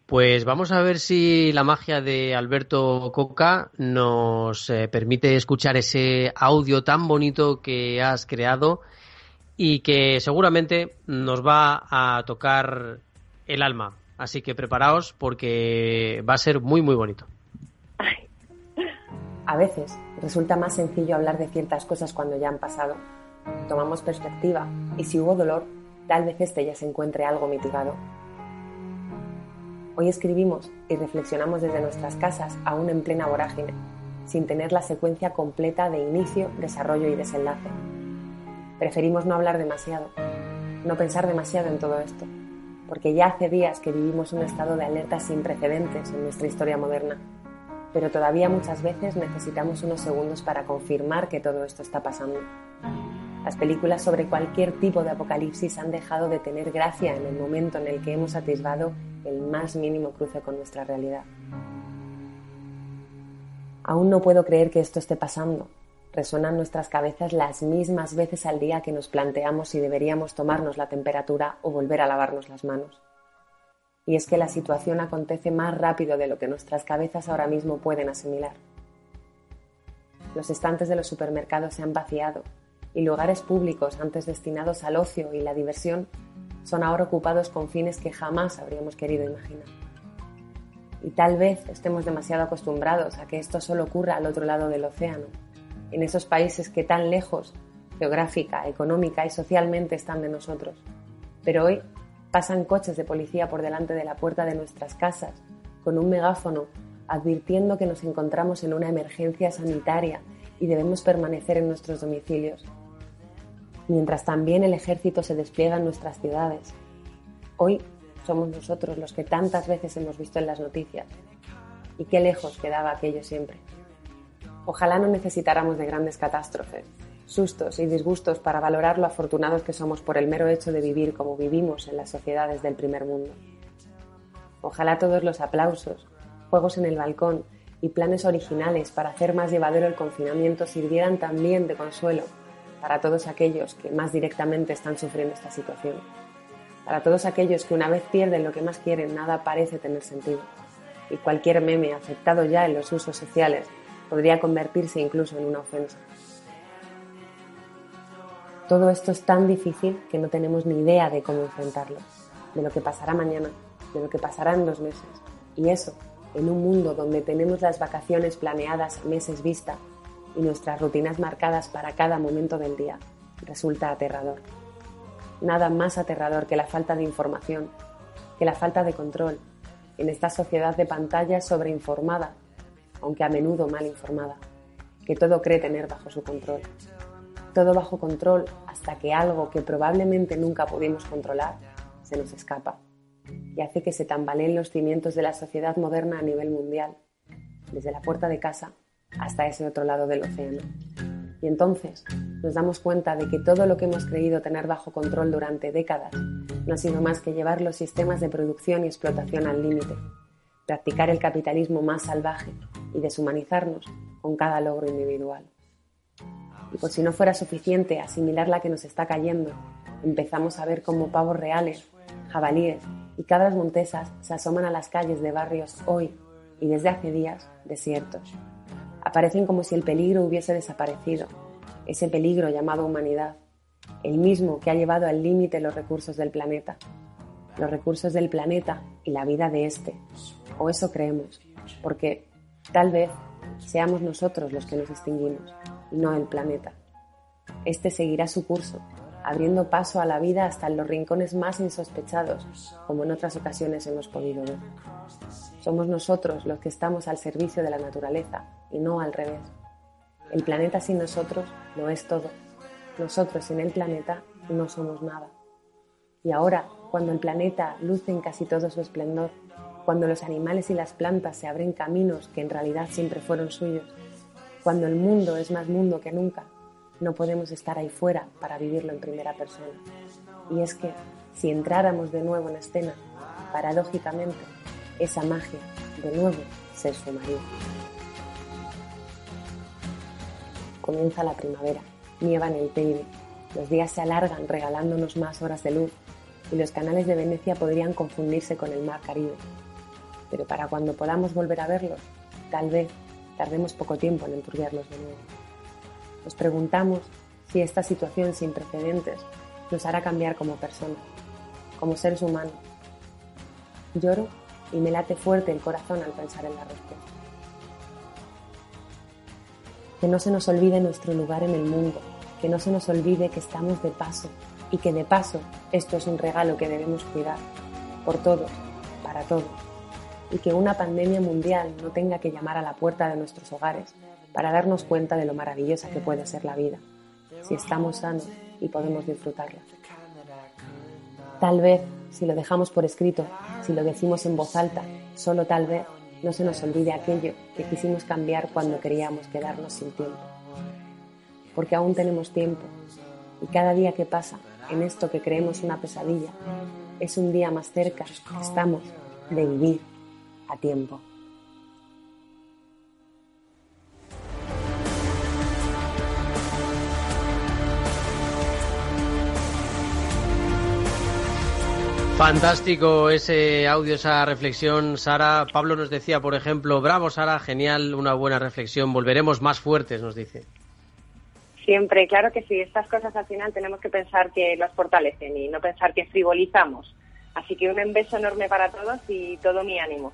[SPEAKER 2] Pues vamos a ver si la magia de Alberto Coca nos eh, permite escuchar ese audio tan bonito que has creado y que seguramente nos va a tocar el alma. Así que preparaos porque va a ser muy, muy bonito.
[SPEAKER 7] A veces resulta más sencillo hablar de ciertas cosas cuando ya han pasado. Tomamos perspectiva y si hubo dolor, tal vez este ya se encuentre algo mitigado. Hoy escribimos y reflexionamos desde nuestras casas, aún en plena vorágine, sin tener la secuencia completa de inicio, desarrollo y desenlace. Preferimos no hablar demasiado, no pensar demasiado en todo esto, porque ya hace días que vivimos un estado de alerta sin precedentes en nuestra historia moderna, pero todavía muchas veces necesitamos unos segundos para confirmar que todo esto está pasando. Las películas sobre cualquier tipo de apocalipsis han dejado de tener gracia en el momento en el que hemos atisbado el más mínimo cruce con nuestra realidad. Aún no puedo creer que esto esté pasando. Resuenan nuestras cabezas las mismas veces al día que nos planteamos si deberíamos tomarnos la temperatura o volver a lavarnos las manos. Y es que la situación acontece más rápido de lo que nuestras cabezas ahora mismo pueden asimilar. Los estantes de los supermercados se han vaciado y lugares públicos antes destinados al ocio y la diversión son ahora ocupados con fines que jamás habríamos querido imaginar. Y tal vez estemos demasiado acostumbrados a que esto solo ocurra al otro lado del océano, en esos países que tan lejos, geográfica, económica y socialmente están de nosotros. Pero hoy pasan coches de policía por delante de la puerta de nuestras casas, con un megáfono advirtiendo que nos encontramos en una emergencia sanitaria y debemos permanecer en nuestros domicilios mientras también el ejército se despliega en nuestras ciudades. Hoy somos nosotros los que tantas veces hemos visto en las noticias. Y qué lejos quedaba aquello siempre. Ojalá no necesitáramos de grandes catástrofes, sustos y disgustos para valorar lo afortunados que somos por el mero hecho de vivir como vivimos en las sociedades del primer mundo. Ojalá todos los aplausos, juegos en el balcón y planes originales para hacer más llevadero el confinamiento sirvieran también de consuelo para todos aquellos que más directamente están sufriendo esta situación, para todos aquellos que una vez pierden lo que más quieren, nada parece tener sentido, y cualquier meme aceptado ya en los usos sociales podría convertirse incluso en una ofensa. Todo esto es tan difícil que no tenemos ni idea de cómo enfrentarlo, de lo que pasará mañana, de lo que pasará en dos meses, y eso en un mundo donde tenemos las vacaciones planeadas a meses vista y nuestras rutinas marcadas para cada momento del día resulta aterrador. Nada más aterrador que la falta de información, que la falta de control en esta sociedad de pantallas sobreinformada, aunque a menudo mal informada, que todo cree tener bajo su control. Todo bajo control hasta que algo que probablemente nunca pudimos controlar se nos escapa y hace que se tambaleen los cimientos de la sociedad moderna a nivel mundial, desde la puerta de casa hasta ese otro lado del océano. Y entonces nos damos cuenta de que todo lo que hemos creído tener bajo control durante décadas no ha sido más que llevar los sistemas de producción y explotación al límite, practicar el capitalismo más salvaje y deshumanizarnos con cada logro individual. Y por si no fuera suficiente asimilar la que nos está cayendo, empezamos a ver cómo pavos reales, jabalíes y cabras montesas se asoman a las calles de barrios hoy y desde hace días desiertos. Aparecen como si el peligro hubiese desaparecido, ese peligro llamado humanidad, el mismo que ha llevado al límite los recursos del planeta, los recursos del planeta y la vida de éste, o eso creemos, porque tal vez seamos nosotros los que nos extinguimos y no el planeta. Este seguirá su curso, abriendo paso a la vida hasta en los rincones más insospechados, como en otras ocasiones hemos podido ver. Somos nosotros los que estamos al servicio de la naturaleza y no al revés. El planeta sin nosotros no es todo. Nosotros sin el planeta no somos nada. Y ahora, cuando el planeta luce en casi todo su esplendor, cuando los animales y las plantas se abren caminos que en realidad siempre fueron suyos, cuando el mundo es más mundo que nunca, no podemos estar ahí fuera para vivirlo en primera persona. Y es que, si entráramos de nuevo en escena, paradójicamente, esa magia de nuevo se sumaría. Comienza la primavera, nieva en el Teide, los días se alargan regalándonos más horas de luz y los canales de Venecia podrían confundirse con el mar Caribe. Pero para cuando podamos volver a verlos, tal vez tardemos poco tiempo en enturbiarlos de nuevo. Nos preguntamos si esta situación sin precedentes nos hará cambiar como personas, como seres humanos. Lloro y me late fuerte el corazón al pensar en la respuesta. Que no se nos olvide nuestro lugar en el mundo, que no se nos olvide que estamos de paso y que de paso esto es un regalo que debemos cuidar, por todos, para todos, y que una pandemia mundial no tenga que llamar a la puerta de nuestros hogares para darnos cuenta de lo maravillosa que puede ser la vida, si estamos sanos y podemos disfrutarla. Tal vez si lo dejamos por escrito, si lo decimos en voz alta, solo tal vez no se nos olvide aquello que quisimos cambiar cuando queríamos quedarnos sin tiempo. Porque aún tenemos tiempo y cada día que pasa en esto que creemos una pesadilla es un día más cerca, estamos, de vivir a tiempo.
[SPEAKER 2] Fantástico ese audio, esa reflexión, Sara. Pablo nos decía, por ejemplo, bravo Sara, genial, una buena reflexión, volveremos más fuertes, nos dice.
[SPEAKER 5] Siempre, claro que sí, estas cosas al final tenemos que pensar que las fortalecen y no pensar que frivolizamos. Así que un beso enorme para todos y todo mi ánimo.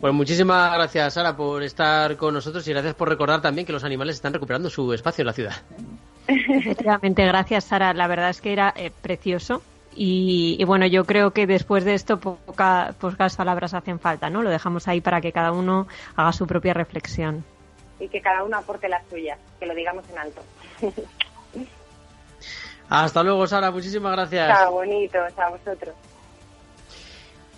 [SPEAKER 2] Pues muchísimas gracias, Sara, por estar con nosotros y gracias por recordar también que los animales están recuperando su espacio en la ciudad.
[SPEAKER 3] Efectivamente, gracias, Sara. La verdad es que era eh, precioso y, bueno, yo creo que después de esto pocas palabras hacen falta, ¿no? Lo dejamos ahí para que cada uno haga su propia reflexión.
[SPEAKER 5] Y que cada uno aporte la suya, que lo digamos en alto.
[SPEAKER 2] Hasta luego, Sara. Muchísimas gracias.
[SPEAKER 5] Chao, bonito. A vosotros.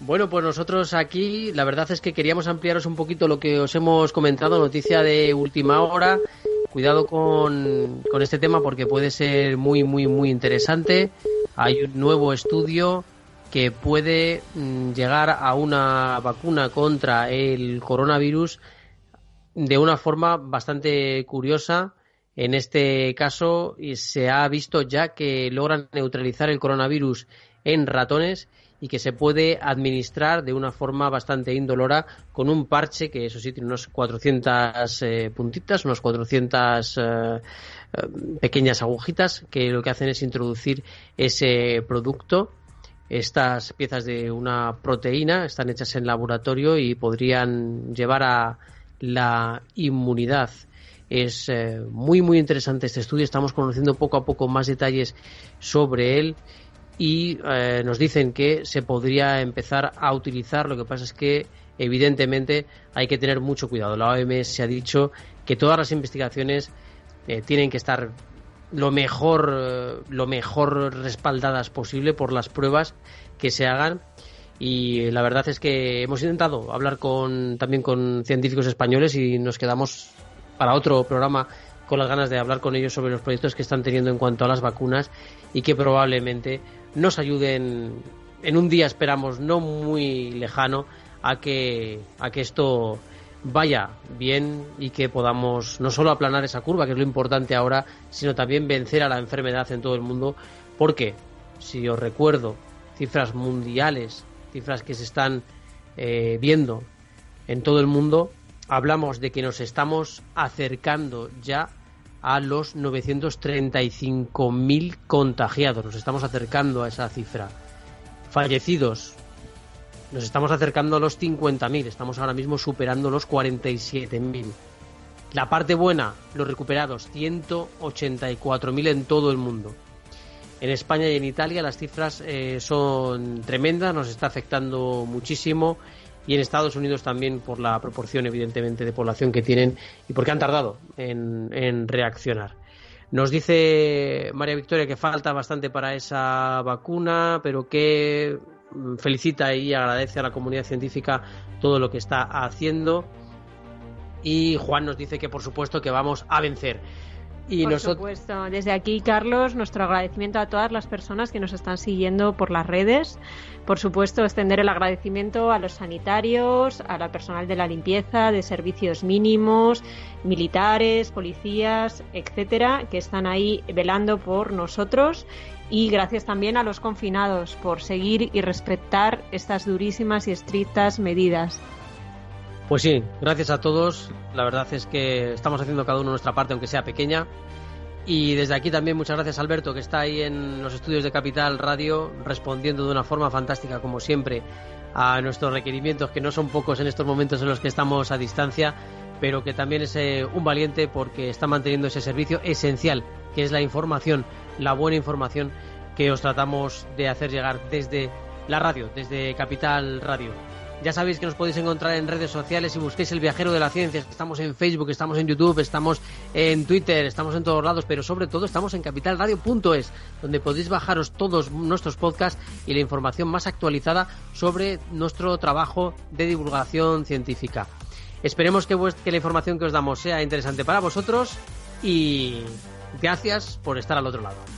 [SPEAKER 2] Bueno, pues nosotros aquí, la verdad es que queríamos ampliaros un poquito lo que os hemos comentado, noticia de última hora. Cuidado con, con este tema porque puede ser muy, muy, muy interesante. Hay un nuevo estudio que puede mm, llegar a una vacuna contra el coronavirus de una forma bastante curiosa. En este caso se ha visto ya que logran neutralizar el coronavirus en ratones y que se puede administrar de una forma bastante indolora con un parche que eso sí tiene unos 400 eh, puntitas, unos 400 eh, pequeñas agujitas que lo que hacen es introducir ese producto. Estas piezas de una proteína están hechas en laboratorio y podrían llevar a la inmunidad. Es eh, muy, muy interesante este estudio. Estamos conociendo poco a poco más detalles sobre él y eh, nos dicen que se podría empezar a utilizar. Lo que pasa es que, evidentemente, hay que tener mucho cuidado. La OMS ha dicho que todas las investigaciones eh, tienen que estar lo mejor, lo mejor respaldadas posible por las pruebas que se hagan y la verdad es que hemos intentado hablar con, también con científicos españoles y nos quedamos para otro programa con las ganas de hablar con ellos sobre los proyectos que están teniendo en cuanto a las vacunas y que probablemente nos ayuden en un día, esperamos, no muy lejano, a que, a que esto vaya bien y que podamos no solo aplanar esa curva, que es lo importante ahora, sino también vencer a la enfermedad en todo el mundo, porque, si os recuerdo, cifras mundiales, cifras que se están eh, viendo en todo el mundo, hablamos de que nos estamos acercando ya a los 935.000 contagiados. Nos estamos acercando a esa cifra. Fallecidos. Nos estamos acercando a los 50.000. Estamos ahora mismo superando los 47.000. La parte buena, los recuperados, 184.000 en todo el mundo. En España y en Italia las cifras eh, son tremendas, nos está afectando muchísimo y en Estados Unidos también por la proporción, evidentemente, de población que tienen y porque han tardado en, reaccionar. Nos dice María Victoria que falta bastante para esa vacuna, pero que mm, felicita y agradece a la comunidad científica todo lo que está haciendo. Y Juan nos dice que por supuesto que vamos a vencer.
[SPEAKER 3] Y por supuesto, desde aquí, Carlos, nuestro agradecimiento a todas las personas que nos están siguiendo por las redes. Por supuesto, extender el agradecimiento a los sanitarios, a la personal de la limpieza, de servicios mínimos, militares, policías, etcétera, que están ahí velando por nosotros. Y gracias también a los confinados por seguir y respetar estas durísimas y estrictas medidas.
[SPEAKER 2] Pues sí, gracias a todos. La verdad es que estamos haciendo cada uno nuestra parte, aunque sea pequeña. Y desde aquí también muchas gracias Alberto, que está ahí en los estudios de Capital Radio, respondiendo de una forma fantástica, como siempre, a nuestros requerimientos, que no son pocos en estos momentos en los que estamos a distancia, pero que también es eh, un valiente porque está manteniendo ese servicio esencial, que es la información, la buena información que os tratamos de hacer llegar desde la radio, desde Capital Radio. Ya sabéis que nos podéis encontrar en redes sociales si busquéis el viajero de la ciencia. Estamos en Facebook, estamos en YouTube, estamos en Twitter, estamos en todos lados, pero sobre todo estamos en capitalradio.es, donde podéis bajaros todos nuestros podcasts y la información más actualizada sobre nuestro trabajo de divulgación científica. Esperemos que, que la información que os damos sea interesante para vosotros y gracias por estar al otro lado.